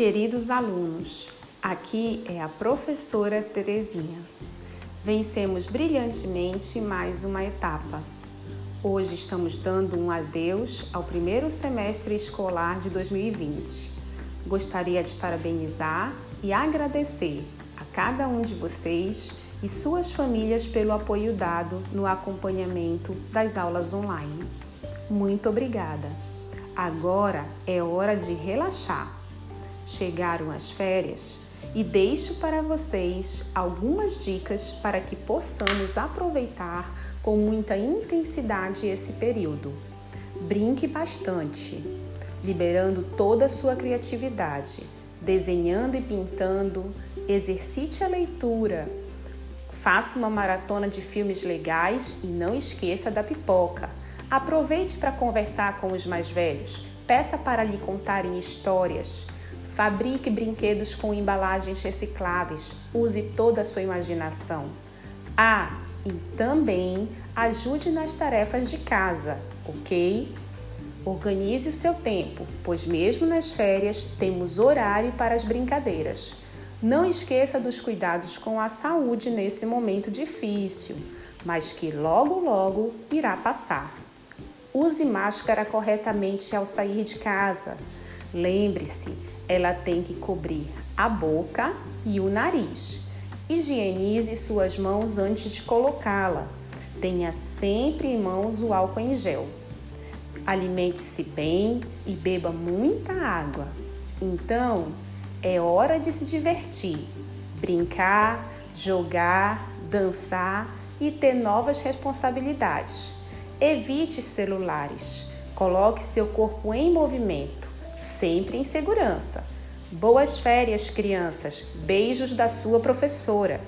Queridos alunos, aqui é a professora Terezinha. Vencemos brilhantemente mais uma etapa. Hoje estamos dando um adeus ao primeiro semestre escolar de 2020. Gostaria de parabenizar e agradecer a cada um de vocês e suas famílias pelo apoio dado no acompanhamento das aulas online. Muito obrigada! Agora é hora de relaxar. Chegaram as férias e deixo para vocês algumas dicas para que possamos aproveitar com muita intensidade esse período. Brinque bastante, liberando toda a sua criatividade, desenhando e pintando, exercite a leitura, faça uma maratona de filmes legais e não esqueça da pipoca. Aproveite para conversar com os mais velhos, peça para lhe contarem histórias. Fabrique brinquedos com embalagens recicláveis, use toda a sua imaginação. Ah, e também ajude nas tarefas de casa, ok? Organize o seu tempo, pois mesmo nas férias temos horário para as brincadeiras. Não esqueça dos cuidados com a saúde nesse momento difícil, mas que logo logo irá passar. Use máscara corretamente ao sair de casa. Lembre-se, ela tem que cobrir a boca e o nariz. Higienize suas mãos antes de colocá-la. Tenha sempre em mãos o álcool em gel. Alimente-se bem e beba muita água. Então, é hora de se divertir, brincar, jogar, dançar e ter novas responsabilidades. Evite celulares. Coloque seu corpo em movimento, sempre em segurança. Boas férias, crianças. Beijos da sua professora.